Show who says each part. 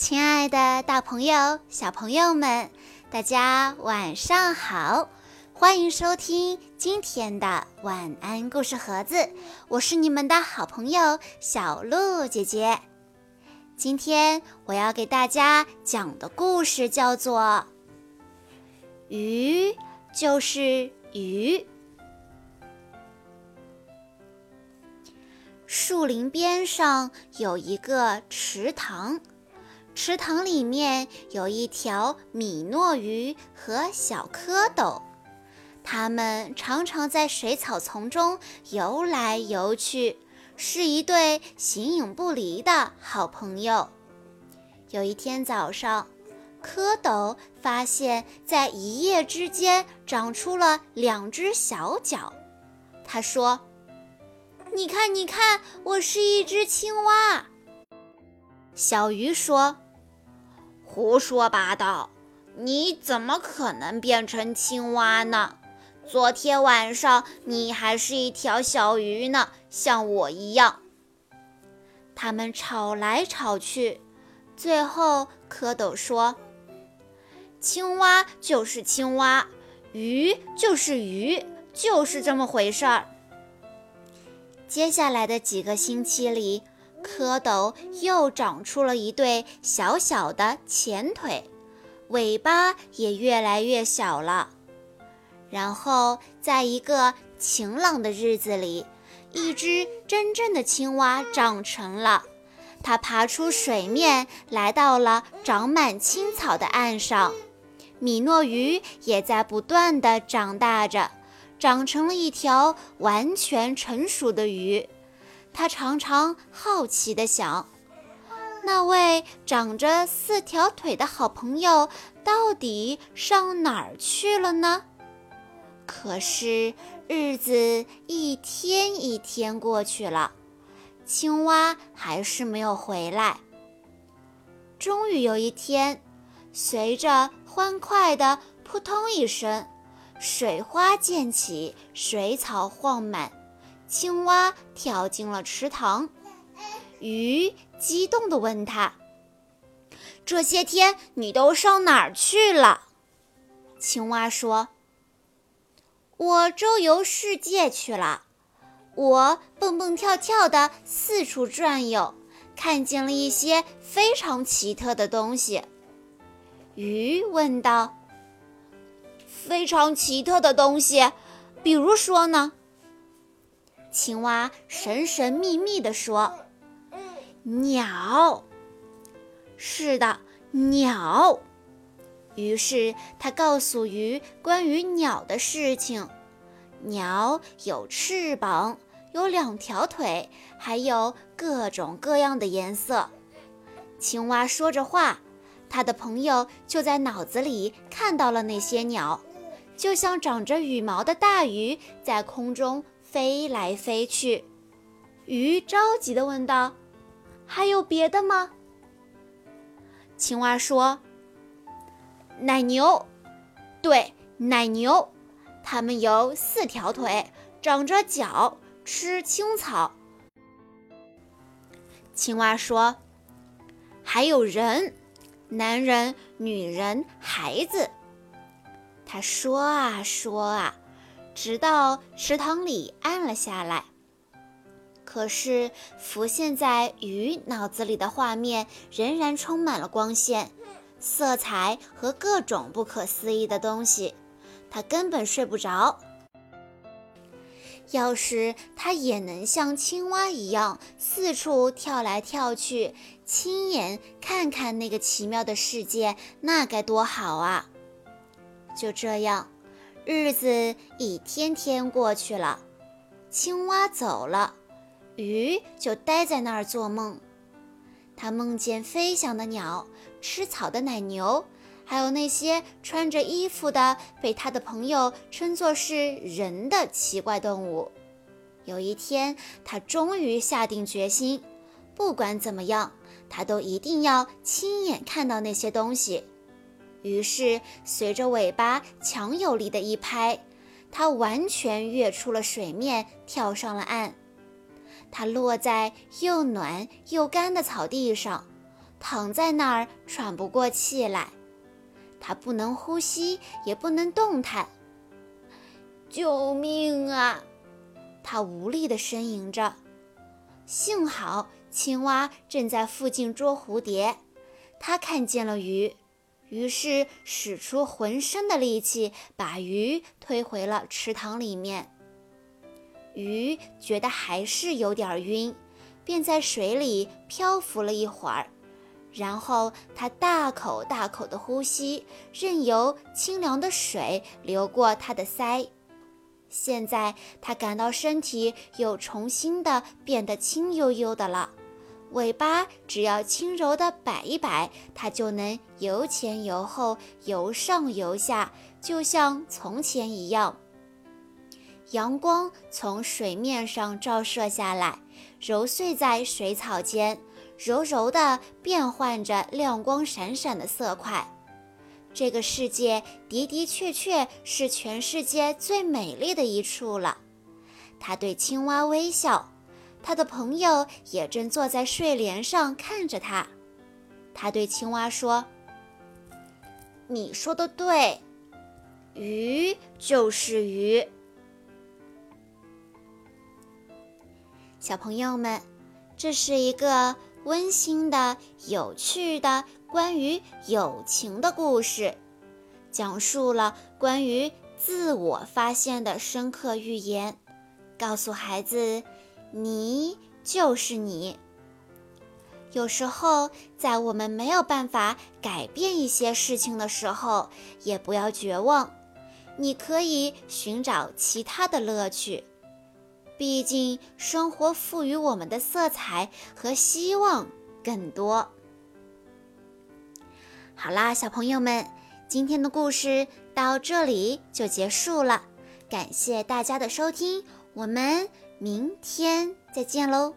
Speaker 1: 亲爱的，大朋友、小朋友们，大家晚上好！欢迎收听今天的晚安故事盒子，我是你们的好朋友小鹿姐姐。今天我要给大家讲的故事叫做《鱼就是鱼》。树林边上有一个池塘。池塘里面有一条米诺鱼和小蝌蚪，它们常常在水草丛中游来游去，是一对形影不离的好朋友。有一天早上，蝌蚪发现，在一夜之间长出了两只小脚。他说：“你看，你看，我是一只青蛙。”小鱼说。
Speaker 2: 胡说八道！你怎么可能变成青蛙呢？昨天晚上你还是一条小鱼呢，像我一样。
Speaker 1: 他们吵来吵去，最后蝌蚪说：“青蛙就是青蛙，鱼就是鱼，就是这么回事儿。”接下来的几个星期里。蝌蚪又长出了一对小小的前腿，尾巴也越来越小了。然后，在一个晴朗的日子里，一只真正的青蛙长成了。它爬出水面，来到了长满青草的岸上。米诺鱼也在不断地长大着，长成了一条完全成熟的鱼。他常常好奇地想：那位长着四条腿的好朋友到底上哪儿去了呢？可是日子一天一天过去了，青蛙还是没有回来。终于有一天，随着欢快的扑通一声，水花溅起，水草晃满。青蛙跳进了池塘，鱼激动地问他：“这些天你都上哪儿去了？”青蛙说：“我周游世界去了，我蹦蹦跳跳的四处转悠，看见了一些非常奇特的东西。”鱼问道：“非常奇特的东西，比如说呢？”青蛙神神秘秘地说：“鸟，是的，鸟。”于是他告诉鱼关于鸟的事情：鸟有翅膀，有两条腿，还有各种各样的颜色。青蛙说着话，他的朋友就在脑子里看到了那些鸟，就像长着羽毛的大鱼在空中。飞来飞去，鱼着急地问道：“还有别的吗？”青蛙说：“奶牛，对，奶牛，它们有四条腿，长着脚，吃青草。”青蛙说：“还有人，男人、女人、孩子。”他说啊说啊。直到池塘里暗了下来，可是浮现在鱼脑子里的画面仍然充满了光线、色彩和各种不可思议的东西，他根本睡不着。要是他也能像青蛙一样四处跳来跳去，亲眼看看那个奇妙的世界，那该多好啊！就这样。日子一天天过去了，青蛙走了，鱼就待在那儿做梦。他梦见飞翔的鸟、吃草的奶牛，还有那些穿着衣服的被他的朋友称作是人的奇怪动物。有一天，他终于下定决心，不管怎么样，他都一定要亲眼看到那些东西。于是，随着尾巴强有力的一拍，它完全跃出了水面，跳上了岸。它落在又暖又干的草地上，躺在那儿喘不过气来。它不能呼吸，也不能动弹。救命啊！它无力地呻吟着。幸好青蛙正在附近捉蝴蝶，它看见了鱼，于是使出浑身的力气，把鱼推回了池塘里面。鱼觉得还是有点晕，便在水里漂浮了一会儿。然后他大口大口地呼吸，任由清凉的水流过他的腮。现在他感到身体又重新的变得轻悠悠的了，尾巴只要轻柔地摆一摆，它就能由前由后、由上由下，就像从前一样。阳光从水面上照射下来，揉碎在水草间。柔柔地变换着亮光闪闪的色块，这个世界的的确确是全世界最美丽的一处了。他对青蛙微笑，他的朋友也正坐在睡莲上看着他。他对青蛙说：“你说的对，鱼就是鱼。”小朋友们，这是一个。温馨的、有趣的关于友情的故事，讲述了关于自我发现的深刻寓言，告诉孩子：你就是你。有时候，在我们没有办法改变一些事情的时候，也不要绝望，你可以寻找其他的乐趣。毕竟，生活赋予我们的色彩和希望更多。好啦，小朋友们，今天的故事到这里就结束了。感谢大家的收听，我们明天再见喽。